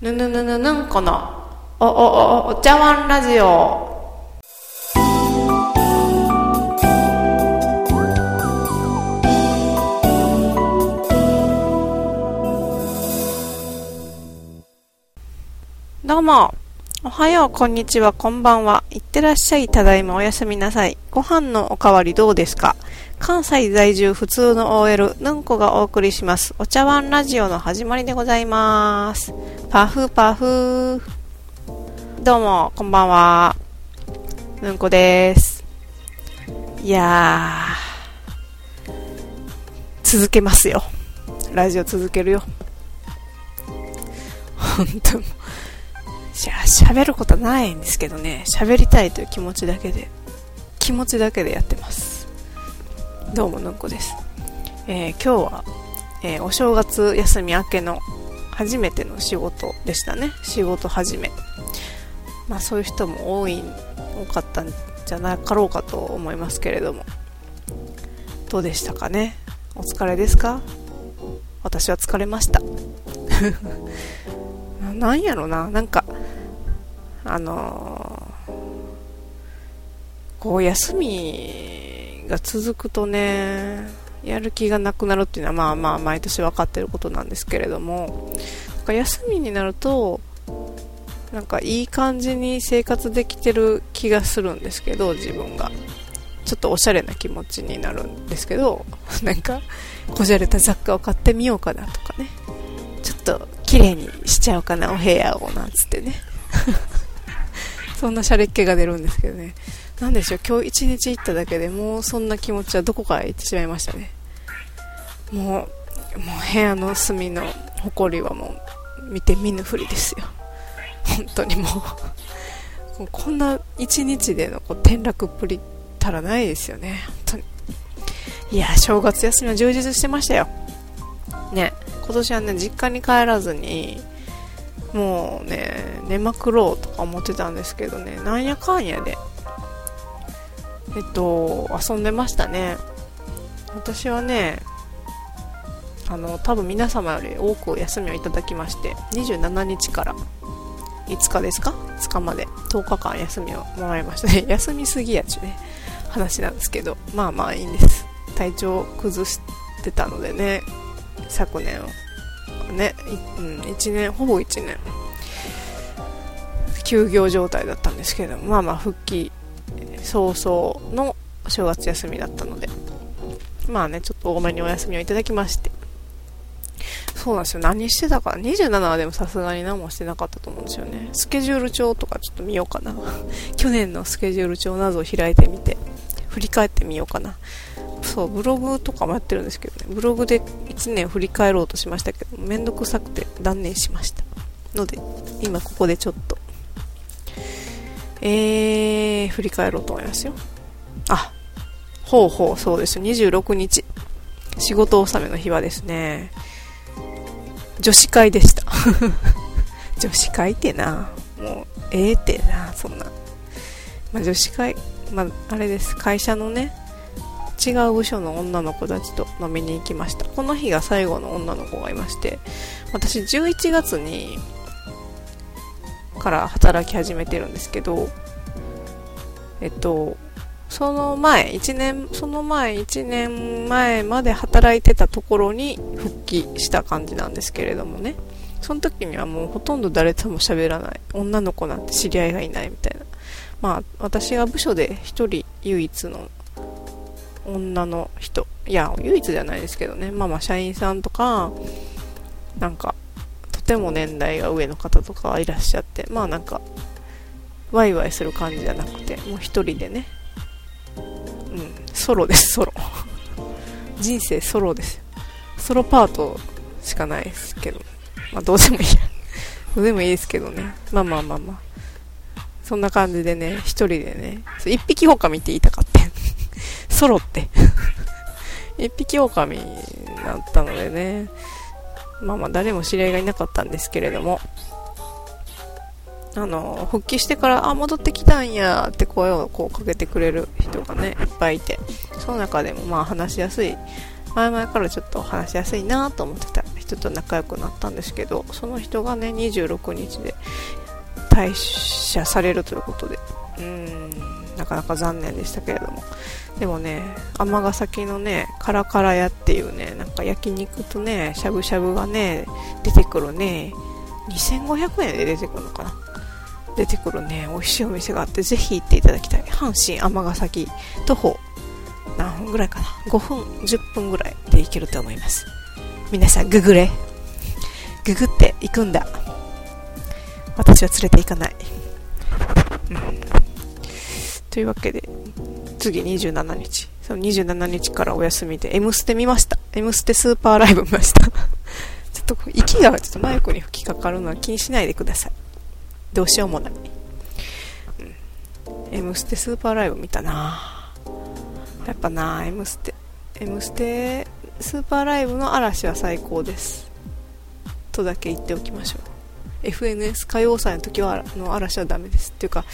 ぬぬぬぬぬんこのおおおお茶碗ラジオ。どうも。おはようこんにちはこんばんは。いってらっしゃい。ただいまおやすみなさい。ご飯のおかわりどうですか？関西在住普通の OL ぬんこがお送りします。お茶碗ラジオの始まりでございます。パフパフ。どうもこんばんは。ぬんこです。いやー。続けますよ。ラジオ続けるよ。本当。しゃ喋ることないんですけどね。喋りたいという気持ちだけで。気持ちだけでやってます。どうもぬんこです、えー、今日は、えー、お正月休み明けの初めての仕事でしたね。仕事始め。まあそういう人も多い多かったんじゃなかろうかと思いますけれども。どうでしたかね？お疲れですか？私は疲れました。なんやろな？なんかあのー、こう休みが続くとね、やる気がなくなるっていうのはまあまあ毎年分かってることなんですけれども、なんか休みになると、なんかいい感じに生活できてる気がするんですけど、自分が。ちょっとおしゃれな気持ちになるんですけど、なんか、こじゃれた雑貨を買ってみようかなとかね。ちょっと綺麗にしちゃおうかな、お部屋を、なんつってね。そんなシャレっ気が出るんですけどね。なんでしょう、今日一日行っただけでもうそんな気持ちはどこかへ行ってしまいましたね。もう、もう部屋の隅の埃はもう見て見ぬふりですよ。本当にもうこんな一日でのこう転落っぷりたらないですよね。本当に。いや、正月休みは充実してましたよ。ね、今年はね、実家に帰らずに、もうね、寝まくろうとか思ってたんですけどね、なんやかんやで、えっと、遊んでましたね。私はね、あの、多分皆様より多く休みをいただきまして、27日から5日ですか ?5 日まで10日間休みをもらいましたね。休みすぎやちゅね、話なんですけど、まあまあいいんです。体調崩してたのでね、昨年を。ね、うん、1年、ほぼ1年、休業状態だったんですけど、まあまあ復帰早々の正月休みだったので、まあね、ちょっと多めにお休みをいただきまして、そうなんですよ。何してたか。27はでもさすがに何もしてなかったと思うんですよね。スケジュール帳とかちょっと見ようかな。去年のスケジュール帳などを開いてみて、振り返ってみようかな。そう、ブログとかもやってるんですけどね。ブログで1年振り返ろうとしましたけど、めんどくさくて断念しました。ので、今ここでちょっとえー、振り返ろうと思いますよ。あ、ほうほう、そうですよ。26日。仕事納めの日はですね、女子会でした。女子会ってな、もう、ええー、ってな、そんな。まあ、女子会、まあ、あれです。会社のね、違う部署の女の子たちと飲みに行きました。この日が最後の女の子がいまして、私11月にから働き始めてるんですけど、えっと、その前、1年、その前、1年前まで働いてたところに復帰した感じなんですけれどもね。その時にはもうほとんど誰とも喋らない。女の子なんて知り合いがいないみたいな。まあ、私が部署で一人唯一の女の人。いや、唯一じゃないですけどね。まあまあ、社員さんとか、なんか、ても年代が上の方とかいらっしゃってまあなんかワイワイする感じじゃなくてもう一人でね。うんソロですソロ。人生ソロです。ソロパートしかないですけど。まあどうでもいいや。どうでもいいですけどね。まあまあまあまあ。そんな感じでね一人でね。一匹狼って言いたかった。ソロって。一匹狼だったのでね。まあまあ誰も知り合いがいなかったんですけれども、あの、復帰してから、あ、戻ってきたんやって声をこうかけてくれる人がね、いっぱいいて、その中でもまあ話しやすい、前々からちょっと話しやすいなと思ってた人と仲良くなったんですけどその人がね26日で退社されるということで。うん。なかなか残念でしたけれども。でもね尼崎のねカラカラ屋っていうねなんか焼肉とねしゃぶしゃぶがね出てくるね2500円で出てくるのかな。出てくるね美味しいお店があってぜひ行っていただきたい。阪神尼崎徒歩何分ぐらいかな。5分10分ぐらいで行けると思います。皆さんググれ。ググって行くんだ。私は連れて行かない、うん、というわけで次27日。その27日からお休みで M ステ見ました。M ステスーパーライブ見ました。ちょっと息がちょっとマイクに吹きかかるのは気にしないでください。どうしようもない、うん、M ステスーパーライブ見たな。やっぱな M ステ M ステスーパーライブの嵐は最高です。とだけ言っておきましょう。FNS 歌謡祭の時はの嵐はダメです。っていうか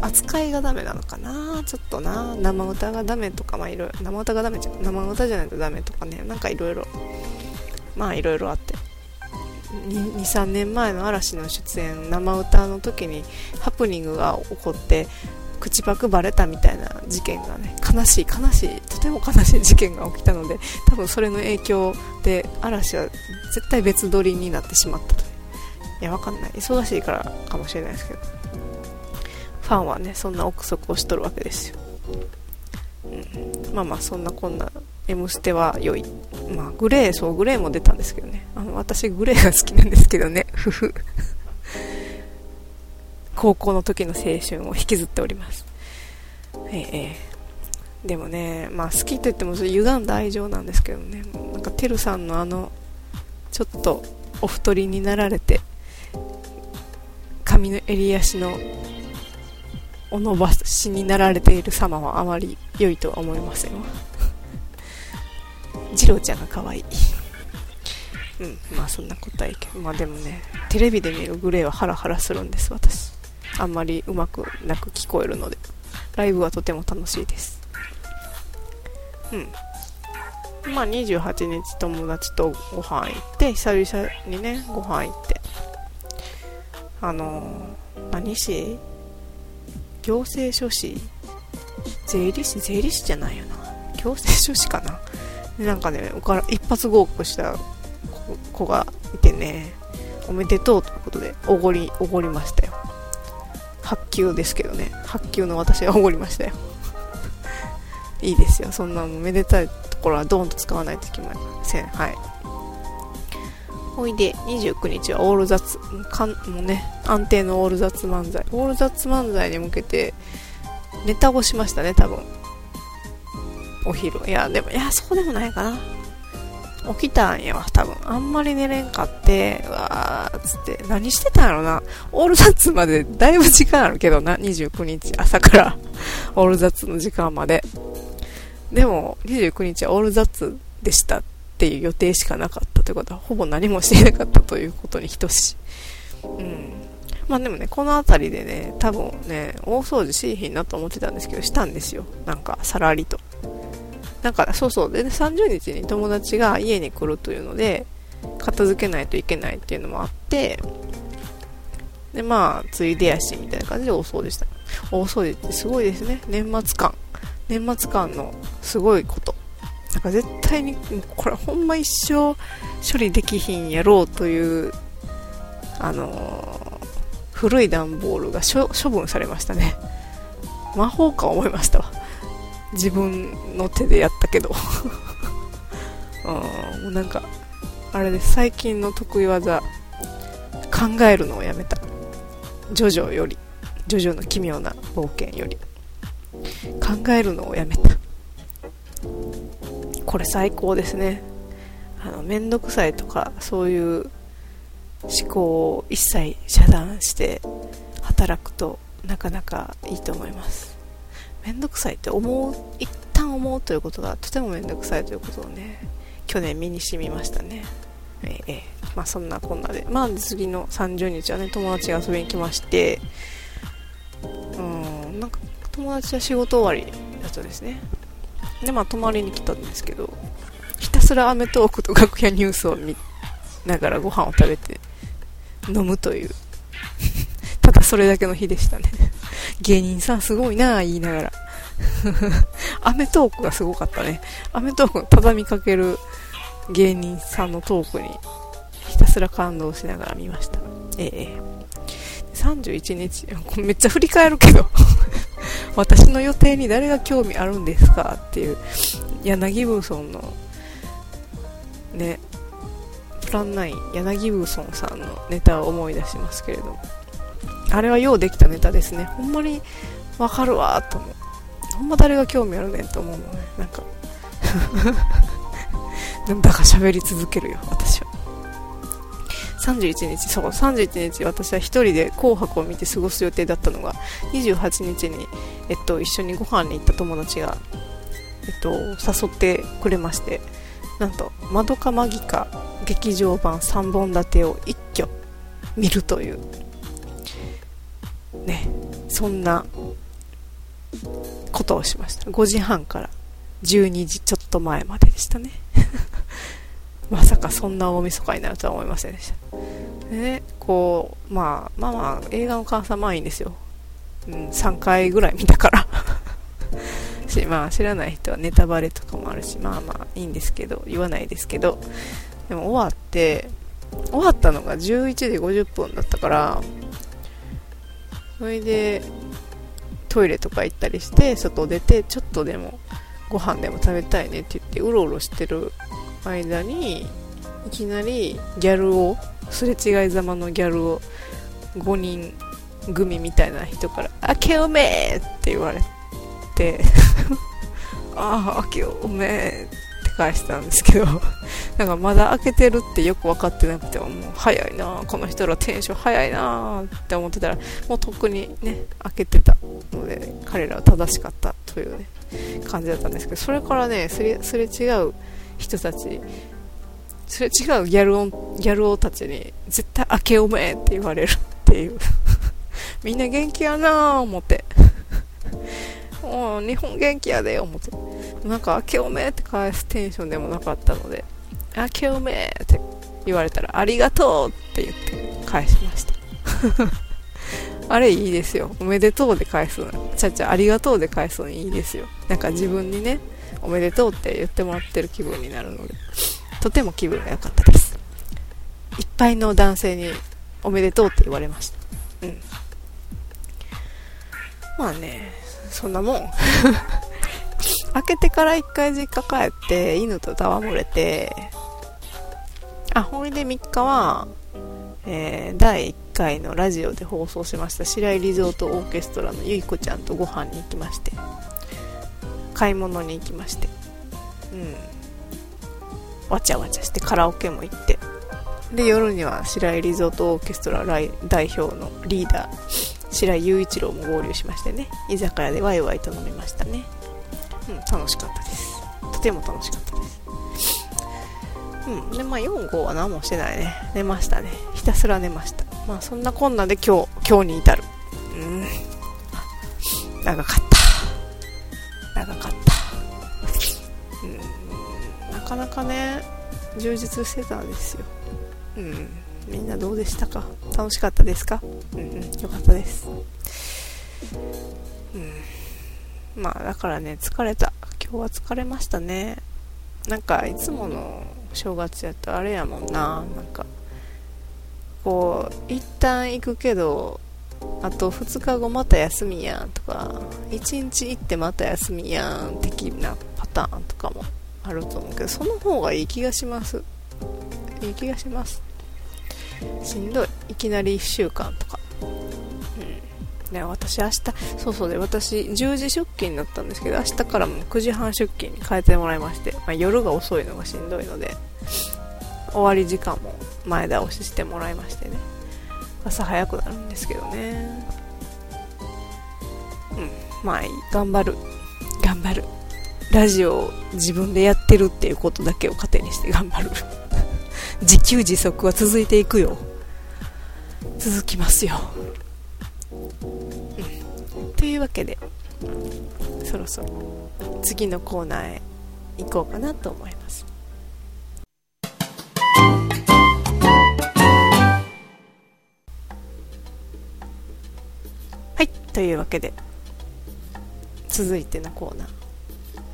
扱いがダメなのかな？ちょっとな。生歌がダメとかまあいろいろ生歌がダメじゃ生歌じゃないとダメとかね。なんかいろいろまあいろいろあって。23年前の嵐の出演生歌の時にハプニングが起こって口パクバレたみたいな事件がね悲しい悲しいとても悲しい事件が起きたので多分それの影響で嵐は絶対別撮りになってしまったといやわかんない。忙しいからかもしれないですけど。ファンはねそんな憶測をしとるわけですよ、うん、まあまあそんなこんな「M ステ」は良い。まあグレーそうグレーも出たんですけどね。あの私グレーが好きなんですけどね。ふふ。高校の時の青春を引きずっております。ええ。でもね、まあ好きと言っても歪んだ愛情なんですけどね、なんかてるさんのあの、ちょっとお太りになられて、髪の襟足のお伸ばしになられている様はあまり良いとは思いませんわ。次郎ちゃんが可愛い。うん、まあそんなことはいいけど、まあでもね、テレビで見るグレーはハラハラするんです、私。あんまりうまくなく聞こえるのでライブはとても楽しいですうんまあ28日友達とご飯行って久々にねご飯行ってあの、何市？行政書士？税理士？税理士じゃないよな。行政書士かな。でなんかね一発合格した子がいてねおめでとうということでおごりおごりましたよ。発給ですけどね。発給の私がおごりましたよ。いいですよ。そんなめでたいところはドーンと使わないといけません。はい。ほいで29日はオール雑かんもうね安定のオール雑漫才。オール雑漫才に向けてネタをしましたね多分。お昼。いやでもいやそうでもないかな。起きたんやわ、多分。あんまり寝れんかって、うわーつって、何してたんやろな。オールザッツまでだいぶ時間あるけどな、29日朝から。オールザッツの時間まで。でも、29日はオールザッツでした。っていう予定しかなかったということは、ほぼ何もしていなかったということに等しい。うん。まあでもね、この辺りでね、多分ね、大掃除しいひんなと思ってたんですけど、したんですよ。なんか、さらりと。なんかそうそうで30日に友達が家に来るというので片付けないといけないっていうのもあってでまあついでやしみたいな感じで大掃除した大掃除ってすごいですね年末感年末感のすごいことなんか絶対にこれほんま一生処理できひんやろうというあのー、古い段ボールが処分されましたね。魔法か思いましたわ。自分の手でやったけど。うん、もうなんかあれです。最近の得意技考えるのをやめた。ジョジョよりジョジョの奇妙な冒険より。考えるのをやめた。これ最高ですね。あのめんどくさいとかそういう思考を一切遮断して働くとなかなかいいと思います。めんどくさいって思う一旦思うということがとてもめんどくさいということをね去年身に染みましたね。え、え、まあそんなこんなで。まあ次の30日はね友達が遊びに来ましてうんなんか友達は仕事終わりだったですね。でまあ泊まりに来たんですけどひたすらアメトーークと楽屋ニュースを見ながらご飯を食べて飲むという。ただそれだけの日でしたね。芸人さんすごいなぁ言いながら。アメトークがすごかったね。アメトークの畳みかける芸人さんのトークにひたすら感動しながら見ました。ええ。31日めっちゃ振り返るけど。私の予定に誰が興味あるんですかっていう柳ブーソンのねプラン9柳ブーソンさんのネタを思い出しますけれども。あれはようできたネタですね。ほんまにわかるわと思う。ほんま誰が興味あるねんと思うのね。なんか。でもだから喋り続けるよ私は。31日そう31日私は1人で「紅白」を見て過ごす予定だったのが28日に、えっと、一緒にご飯に行った友達が、えっと、誘ってくれましてなんと「まどかマギカ」劇場版3本立てを一挙見るというねそんなことをしました。5時半から12時ちょっと前まででしたね。まさかそんな大晦日になるとは思いませんでした。でねこうまあまあまあ映画の感想はまあいいんですよ、うん、3回ぐらい見たから。しまあ知らない人はネタバレとかもあるしまあまあいいんですけど言わないですけど。でも終わって終わったのが11時50分だったからそれでトイレとか行ったりして外出てちょっとでもご飯でも食べたいねって言ってうろうろしてる間にいきなりギャルをすれ違いざまのギャルを5人組みたいな人から「明けおめ!」って言われて ああ明けおめって返したんですけど なんかまだ開けてるってよく分かってなくてもう早いなこの人らテンション早いなって思ってたらもうとっくにね開けてたので彼らは正しかったというね感じだったんですけどそれからねすれ違う人たちすれ違うギャルオンギャル王たちに絶対開けおめって言われるっていう みんな元気やなぁ思って もう日本元気やで思ってなんか、明けおめって返すテンションでもなかったので、明けおめって言われたら、ありがとうって言って返しました。あれいいですよ。おめでとうで返すの。ちゃちゃありがとうで返すのいいですよ。なんか自分にね、おめでとうって言ってもらってる気分になるので、とても気分が良かったです。いっぱいの男性におめでとうって言われました。うん。まあね、そんなもん。開けてから1回実家帰って犬と戯れてあほいで3日は、えー、第1回のラジオで放送しました白井リゾートオーケストラのゆいこちゃんとご飯に行きまして買い物に行きましてうんわちゃわちゃしてカラオケも行ってで夜には白井リゾートオーケストラ代表のリーダー白井雄一郎も合流しましてね居酒屋でワイワイと飲みましたねうん、楽しかったです。とても楽しかったです。うん。で、まあ、4号は何もしてないね。寝ましたね。ひたすら寝ました。まあ、そんなこんなで今日、今日に至る。うん。長かった。かなかね、充実してたんですよ。うん。みんなどうでしたか？楽しかったですか？うん、うん、よかったです。うん。まあだからね疲れた今日は疲れましたねなんかいつもの正月やとあれやもんななんかこう一旦行くけどあと2日後また休みやんとか1日行ってまた休みやん的なパターンとかもあると思うけどその方がいい気がします。いい気がします。しんどい。いきなり1週間とか。ね、私明日、そうそうで、私10時出勤になったんですけど、明日からも9時半出勤に変えてもらいまして、まあ、夜が遅いのがしんどいので、終わり時間も前倒ししてもらいましてね、朝早くなるんですけどね。うん、まあいい、頑張る。頑張る。ラジオを自分でやってるっていうことだけを糧にして頑張る。自給自足は続いていくよ。続きますよ、うん、というわけでそろそろ次のコーナーへ行こうかなと思います。はい。というわけで続いてのコーナー。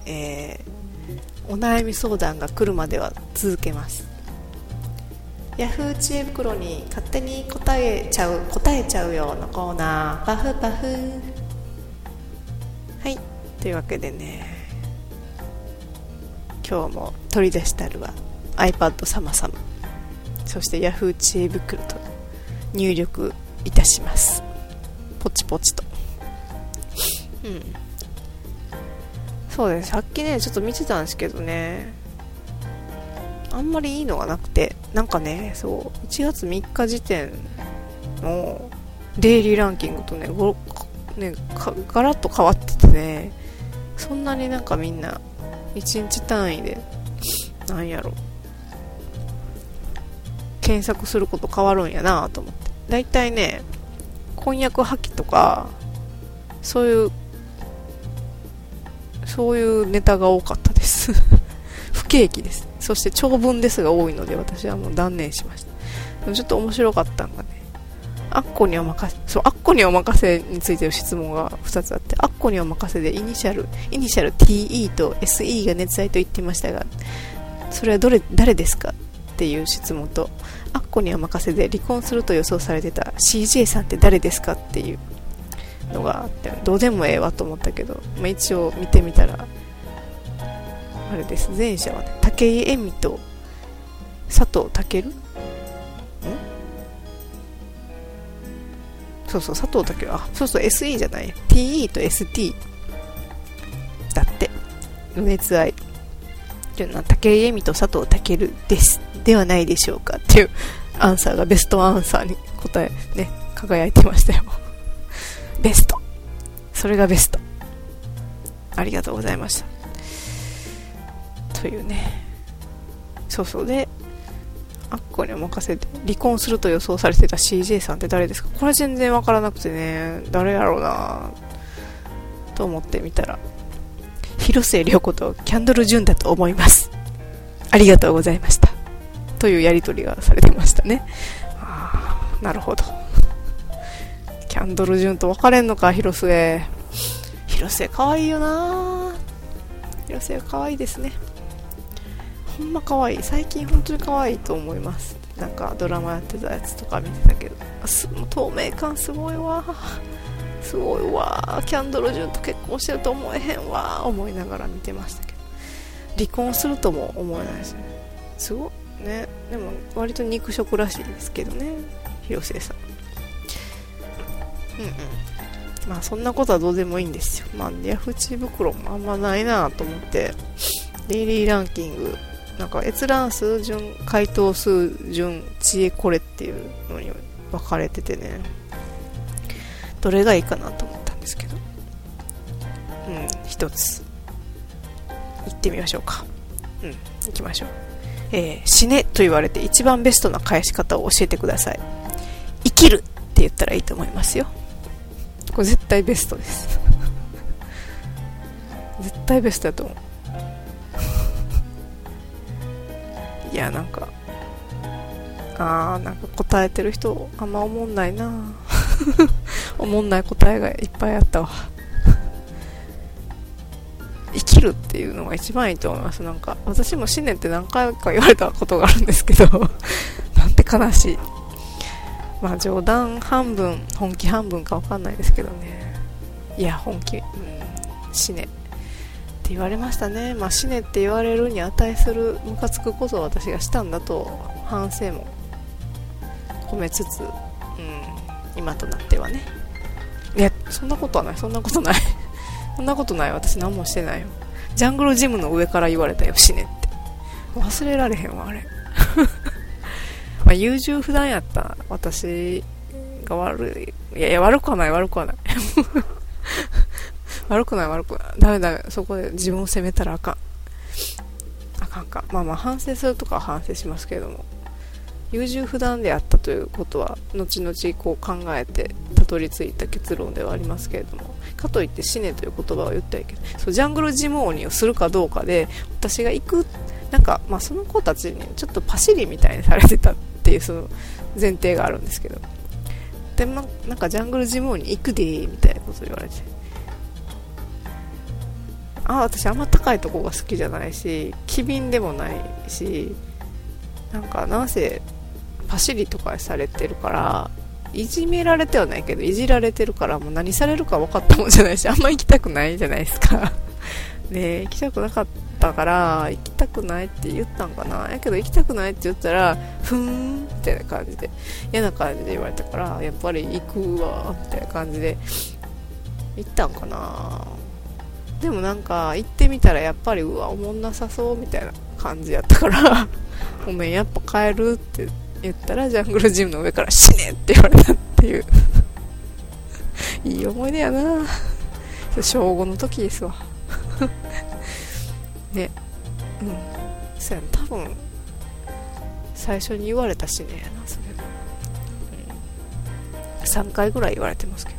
えー、お悩み相談が来るまでは続けます。ヤフー知恵袋に勝手に答えちゃう答えちゃうよのコーナーパフパフ。はいというわけでね今日も取り出したるは iPad 様々。そして Yahoo 知恵袋と入力いたします。ポチポチと。うん。そうです。さっきねちょっと見てたんですけどね。あんまりいいのがなくて。なんかねそう1月3日時点のデイリーランキングとねごねガラッと変わっててね。そんなになんかみんな1日単位でなんやろ。検索すること変わるんやなと思って。だいたいね婚約破棄とかそういうそういうネタが多かったです。不景気です。そして長文ですが多いので私はもう断念しました。でもちょっと面白かったんがね。アッコにお任せ、そう、アッコにお任せについての質問が2つあって、アッコにお任せでイニシャル、イニシャル TE と SE が熱愛と言っていましたが、それはどれ、誰ですかっていう質問と、アッコにお任せで離婚すると予想されてた CJ さんって誰ですかっていうのがあって、どうでもええわと思ったけど、まあ、一応見てみたら、あれです、前者はね、武井咲と佐藤健？ん？そうそう、佐藤健あ、そうそう、SE じゃない。TE と ST だって。熱愛。というのは、武井絵美と佐藤健です。ではないでしょうかっていうアンサーがベストアンサーに答え、ね、輝いてましたよ。ベスト。それがベスト。ありがとうございました。というね。そうそうで、あっこにお任せて離婚すると予想されてた CJ さんって誰ですか？これ全然わからなくてね、誰やろうなと思ってみたら、広末涼子とキャンドル・ジュンだと思います。ありがとうございました。というやりとりがされてましたね。なるほど。キャンドル・ジュンと別れんのか、広末。広末かわいよな。広末かわいいですね。ほんま可愛い。最近本当に可愛いと思います。なんかドラマやってたやつとか見てたけど。透明感すごいわ。すごいわ。キャンドル・ジュンと結婚してると思えへんわ。思いながら見てましたけど。離婚するとも思えないですねすごいね。でも割と肉食らしいですけどね。広末さん。うんうん。まあそんなことはどうでもいいんですよ。まあヤフチ袋もあんまないなと思って。デイリーランキング。なんか閲覧数順回答数順知恵これっていうのに分かれててね。どれがいいかなと思ったんですけど。うん一つ。行ってみましょうか。うん行きましょう。えー、死ねと言われて一番ベストな返し方を教えてください。生きるって言ったらいいと思いますよ。これ絶対ベストです。絶対ベストだと思う。いやなんかあーなんか答えてる人あんま思んないな。思んない答えがいっぱいあったわ。生きるっていうのが一番いいと思います。なんか私も死ねって何回か言われたことがあるんですけどなんて悲しい。まあ冗談半分本気半分か分かんないですけどね。いや本気、うん、死ね。って言われましたね、まあ、死ねって言われるに値するムカつくことを私がしたんだと反省も込めつつ、うん、今となってはね。いやそんなことはない。そんなことない。そんなことない私何もしてないよ。ジャングルジムの上から言われたよ。死ねって。忘れられへんわあれ。まあ優柔不断やった私が悪いいやいや悪くはない悪くはない 悪くない悪くない。ダメダメ。そこで自分を責めたらあかん。あかんか。まあまあ反省するとかは反省しますけれども。優柔不断であったということは、後々こう考えてたどり着いた結論ではありますけれども。かといって死ねという言葉を言ったらいけど、そうジャングルジム鬼をするかどうかで、私が行く、なんか、まあその子たちにちょっとパシリみたいにされてたっていうその前提があるんですけど。で、ま、なんかジャングルジム王に行くでーみたいなここと言われて。あ私あんま高いとこが好きじゃないし機敏でもないしなんかなんせパシリとかされてるからいじめられてはないけどいじられてるからもう何されるか分かったもんじゃないしあんま行きたくないじゃないですか。ね行きたくなかった。から行きたくないって言ったんかな？やけど行きたくないって言ったらふーんみたいな感じで嫌な感じで言われたからやっぱり行くわみたいな感じで行ったんかな？でもなんか行ってみたらやっぱりうわおもんなさそうみたいな感じやったから ごめんやっぱ帰るって言ったらジャングルジムの上から死ねって言われたっていう。いい思い出やな。小5の時ですわ。ね。うん。そうや多分最初に言われたしね。それが、うん、3回ぐらい言われてますけ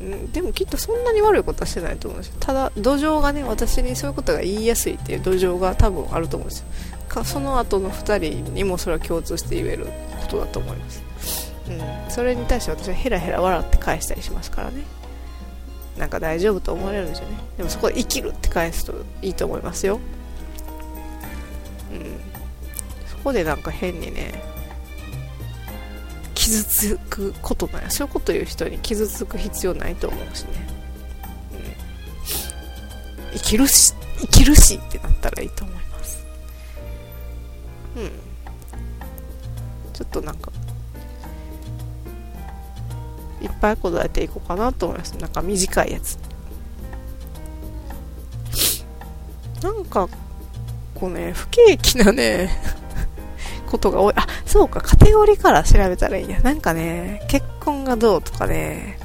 どね、うん、でもきっとそんなに悪いことはしてないと思うんですよ。ただ土壌がね私にそういうことが言いやすいっていう土壌が多分あると思うんですよ。かその後の2人にもそれは共通して言えることだと思います、うん、それに対して私はヘラヘラ笑って返したりしますからねなんか大丈夫と思われるんですよね。でもそこで生きるって返すといいと思いますよ。うん。そこでなんか変にね傷つくことないそういうこと言う人に傷つく必要ないと思うしね、うん、生きるし生きるしってなったらいいと思います。うん。ちょっとなんかいっぱい答えていこうかなと思います。なんか短いやつ。なんかこうね不景気なねことが多い。あそうか。カテゴリーから調べたらいいや。なんかね結婚がどうとかね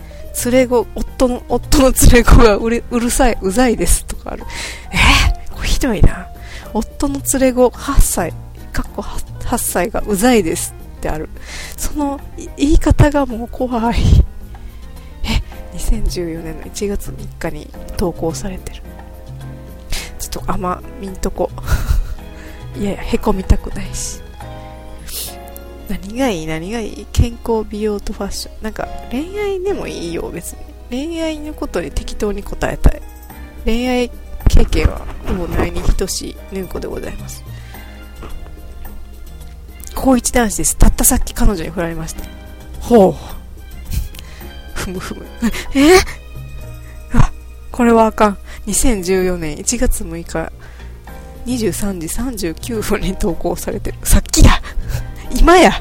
連れ子夫の夫の連れ子がうるうるさいうざいですとかある。えー、これひどいな。夫の連れ子8歳かっこ 8, 8歳がうざいです。てある。その言い方がもう怖い。え2014年の1月3日に投稿されてる。ちょっとあんま見んとこ。いやいやへこみたくないし。何がいい？何がいい？健康美容とファッション。なんか恋愛でもいいよ別に。恋愛のことに適当に答えたい。恋愛経験はほぼないに等しいぬんこでございます。高一男子です。たったさっき彼女に振られました。ほう。ふむふむ。え？あこれはあかん。2014年1月6日23時39分に投稿されてる。さっきだ。今や。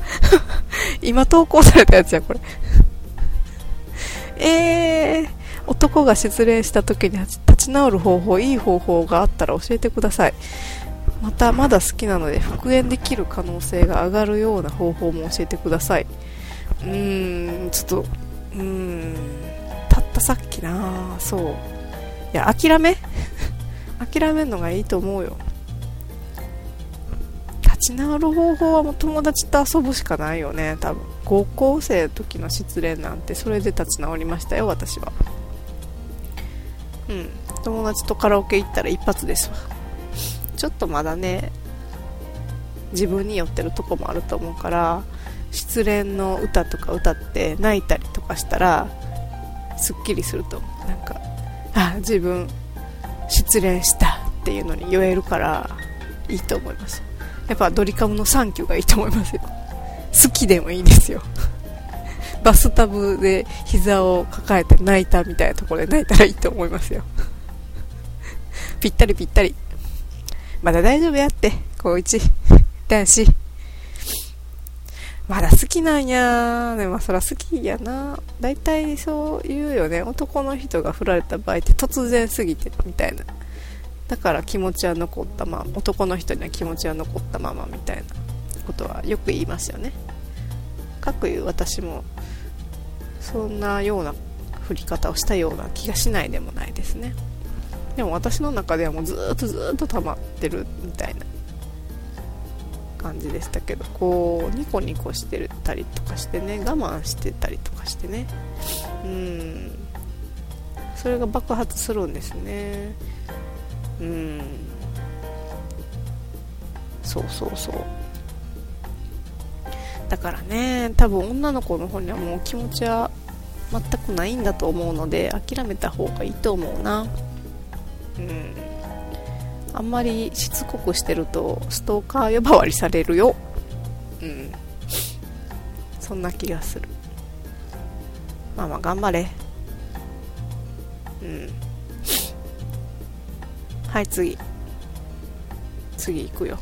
今投稿されたやつやこれ。えー、男が失恋した時に立ち直る方法いい方法があったら教えてくださいまたまだ好きなので復縁できる可能性が上がるような方法も教えてください。うーんちょっとうーんたったさっきな。そう。いや諦め？諦めるのがいいと思うよ。立ち直る方法はもう友達と遊ぶしかないよね多分。高校生の時の失恋なんてそれで立ち直りましたよ私は。うん。友達とカラオケ行ったら一発ですわ。ちょっとまだね自分に寄ってるとこもあると思うから失恋の歌とか歌って泣いたりとかしたらすっきりすると思う。なんかあ自分失恋したっていうのに酔えるからいいと思います。やっぱドリカムの「サンキュー」がいいと思いますよ。好きでもいいですよ。バスタブで膝を抱えて泣いたみたいなところで泣いたらいいと思いますよ。ぴったりぴったり。まだ大丈夫やって。高一。男子。まだ好きなんや。でもそら好きやな。大体そう言うよね。男の人が振られた場合って突然すぎてみたいな。だから気持ちは残ったまま。男の人には気持ちは残ったままみたいなことはよく言いますよね。かくいう私もそんなような振り方をしたような気がしないでもないですね。でも私の中ではもうずっとずっと溜まってるみたいな感じでしたけどこうニコニコしてたりとかしてね我慢してたりとかしてね。うん。それが爆発するんですね。うん。そうそうそう。だからね多分女の子の方にはもう気持ちは全くないんだと思うので諦めた方がいいと思うな。うん。あんまりしつこくしてるとストーカー呼ばわりされるよ。うん。そんな気がする。まあまあ頑張れ。うん。はい次。次行くよ。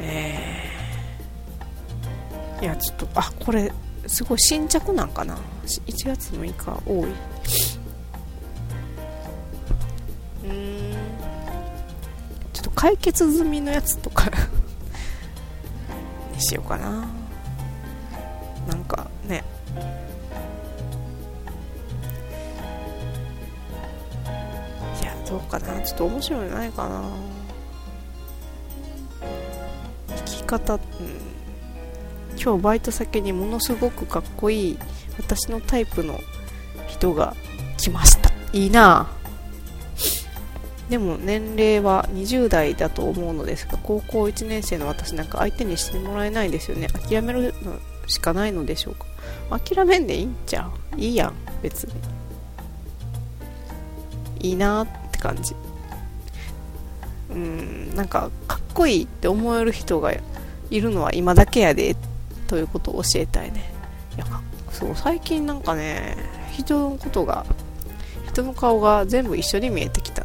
えー、いやちょっとあこれすごい新着なんかな。1月6日多い解決済みのやつとか にしようかな。なんかね。いやどうかな。ちょっと面白いのないかな。生き方、うん、今日バイト先にものすごくかっこいい私のタイプの人が来ました。いいなでも年齢は20代だと思うのですが高校1年生の私なんか相手にしてもらえないですよね。諦めるのしかないのでしょうか。諦めんでいいんちゃう？いいやん別に。いいなって感じ。うんなんかかっこいいって思える人がいるのは今だけやでということを教えたいね。いやそう最近なんかね人のことが人の顔が全部一緒に見えてきた。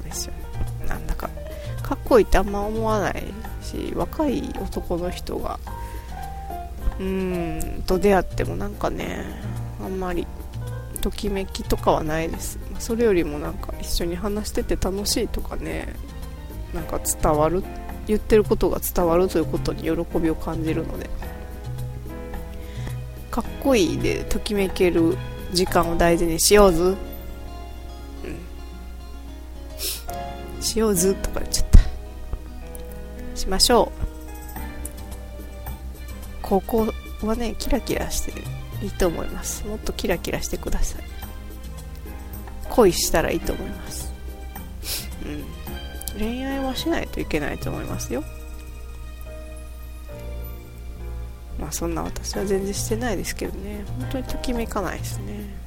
こいってあんま思わないし若い男の人がうーんと出会ってもなんかねあんまりときめきとかはないですそれよりもなんか一緒に話してて楽しいとかねなんか伝わる言ってることが伝わるということに喜びを感じるのでかっこいいでときめける時間を大事にしようずうんしようずとか言っちゃったましょう。高校はねキラキラしていいと思います。もっとキラキラしてください。恋したらいいと思います。うん。恋愛はしないといけないと思いますよ。まあそんな私は全然してないですけどね。本当にときめかないですね。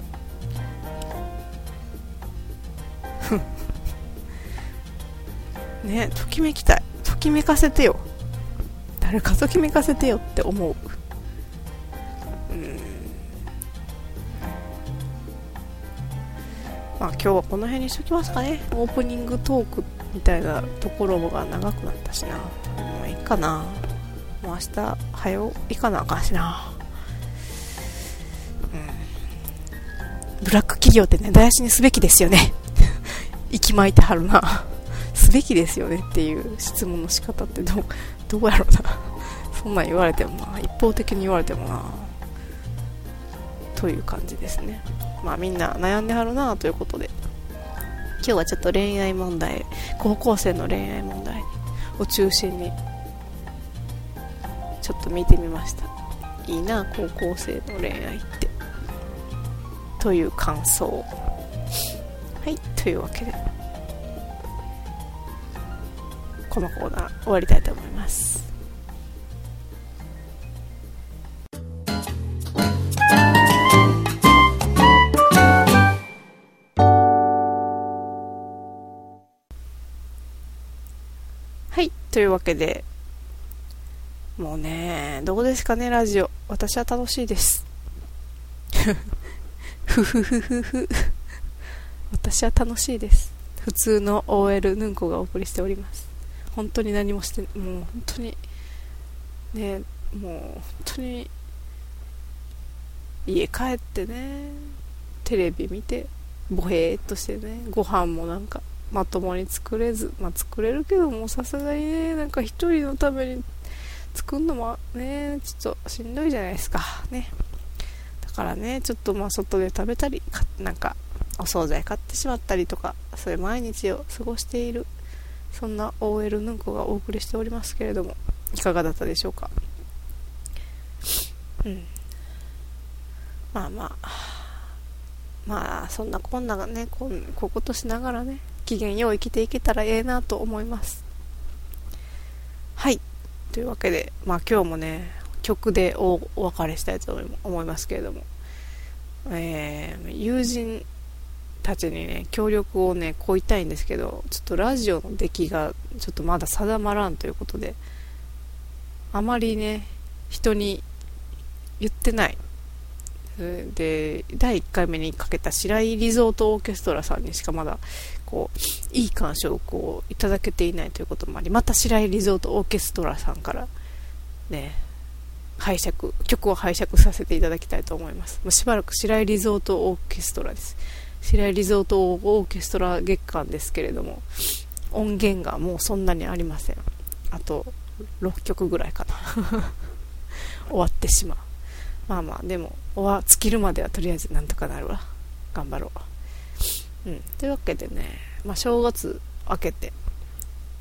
ねときめきたい。ときめかせてよ。誰かときめかせてよって思う。うん。まあ今日はこの辺にしときますかね。オープニングトークみたいなところが長くなったしな。もういいかな。もう明日早う行かなあかんしな。ブラック企業ってね大事にすべきですよね。息巻いてはるな。すべきですよねっていう質問の仕方ってどう どうやろうな。そんなん言われてもな。一方的に言われてもな。という感じですね。まあみんな悩んではるなということで。今日はちょっと恋愛問題。高校生の恋愛問題。を中心に。ちょっと見てみました。いいな高校生の恋愛って。という感想。はいというわけで。このコーナー終わりたいと思います。はいというわけでもうねどうですかねラジオ。私は楽しいです。ふふふふふ。私は楽しいです。普通の OL ヌンコがお送りしております。本当に何もしてもう本当にねもう本当に家帰ってねテレビ見てボヘーっとしてねご飯もなんかまともに作れずまあ作れるけどもさすがにねなんか一人のために作るのもねちょっとしんどいじゃないですか。ね。だからねちょっとまあ外で食べたりなんかお惣菜買ってしまったりとかそういう毎日を過ごしているそんな OL ぬんこがお送りしておりますけれどもいかがだったでしょうか？うん。まあまあ。まあそんなこんながねこんこことしながらね機嫌よう生きていけたらええなと思います。はい。というわけでまあ今日もね曲でおお別れしたいと思いますけれども、えー、友人たちにね、協力をね、こいたいんですけど、ちょっとラジオの出来がちょっとまだ定まらんということで、あまりね、人に言ってない。で、第1回目にかけた白井リゾートオーケストラさんにしかまだ、こう、いい鑑賞をこう、いただけていないということもあり、また白井リゾートオーケストラさんから、ね、拝借、曲を拝借させていただきたいと思います。もうしばらく白井リゾートオーケストラです。白井リゾートオーケストラ月間ですけれども、音源がもうそんなにありません。あと、6曲ぐらいかな。終わってしまう。まあまあ、でも、終わ、尽きるまではとりあえずなんとかなるわ。頑張ろう。うん。というわけでね、まあ正月明けて、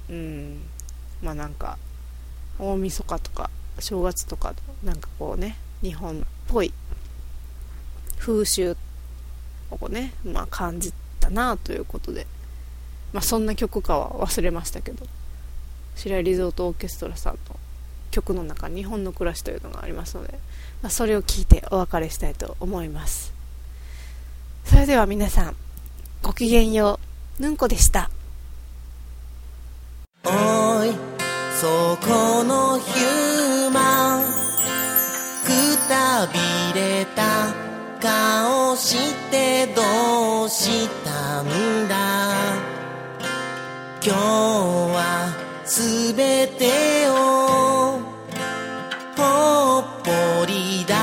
うん、まあなんか、大晦日とか正月とかなんかこうね日本っぽい風習をこうね、まあ、感じたなということで、まあ、そんな曲かは忘れましたけど。白井リゾートオーケストラさんの曲の中に日本の暮らしというのがありますので、まあ、それを聞いてお別れしたいと思います。それでは皆さんごきげんよう。ぬんこでした。おいそこのヒューマン。くたびれた顔してどうしたんだ？今日はすべてをほっぽり出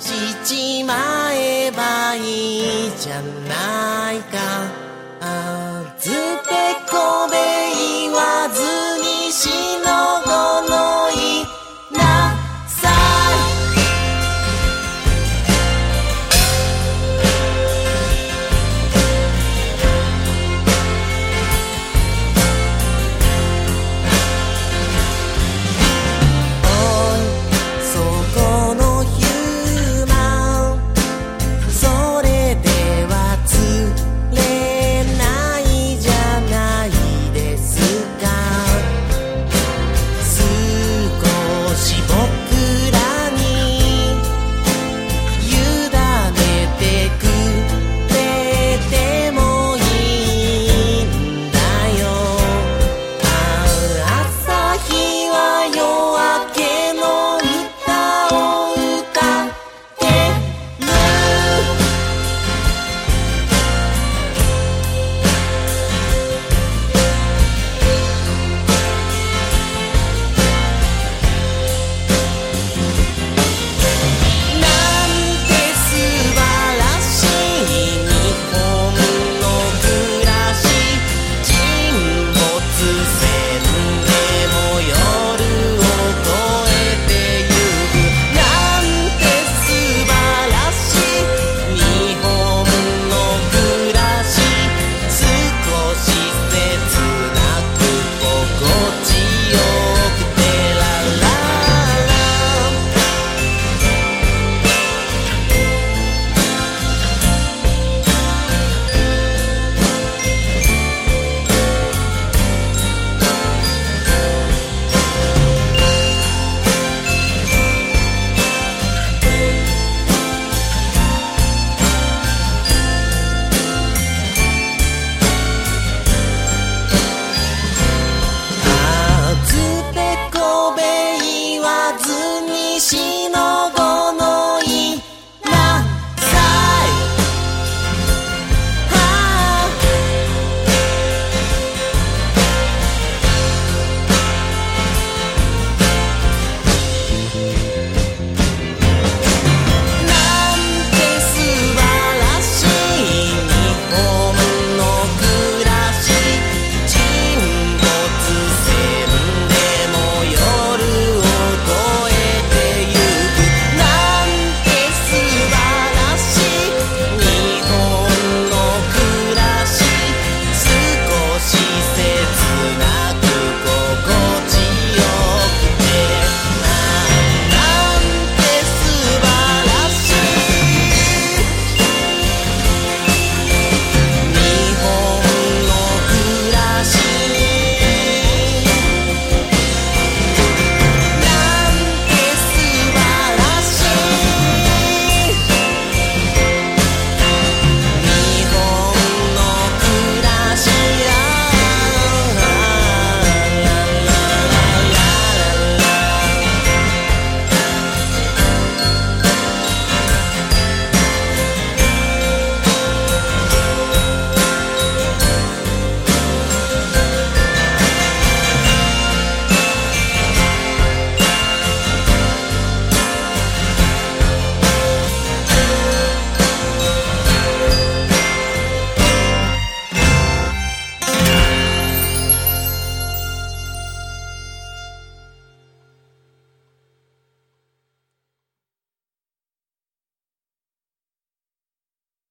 しちまう。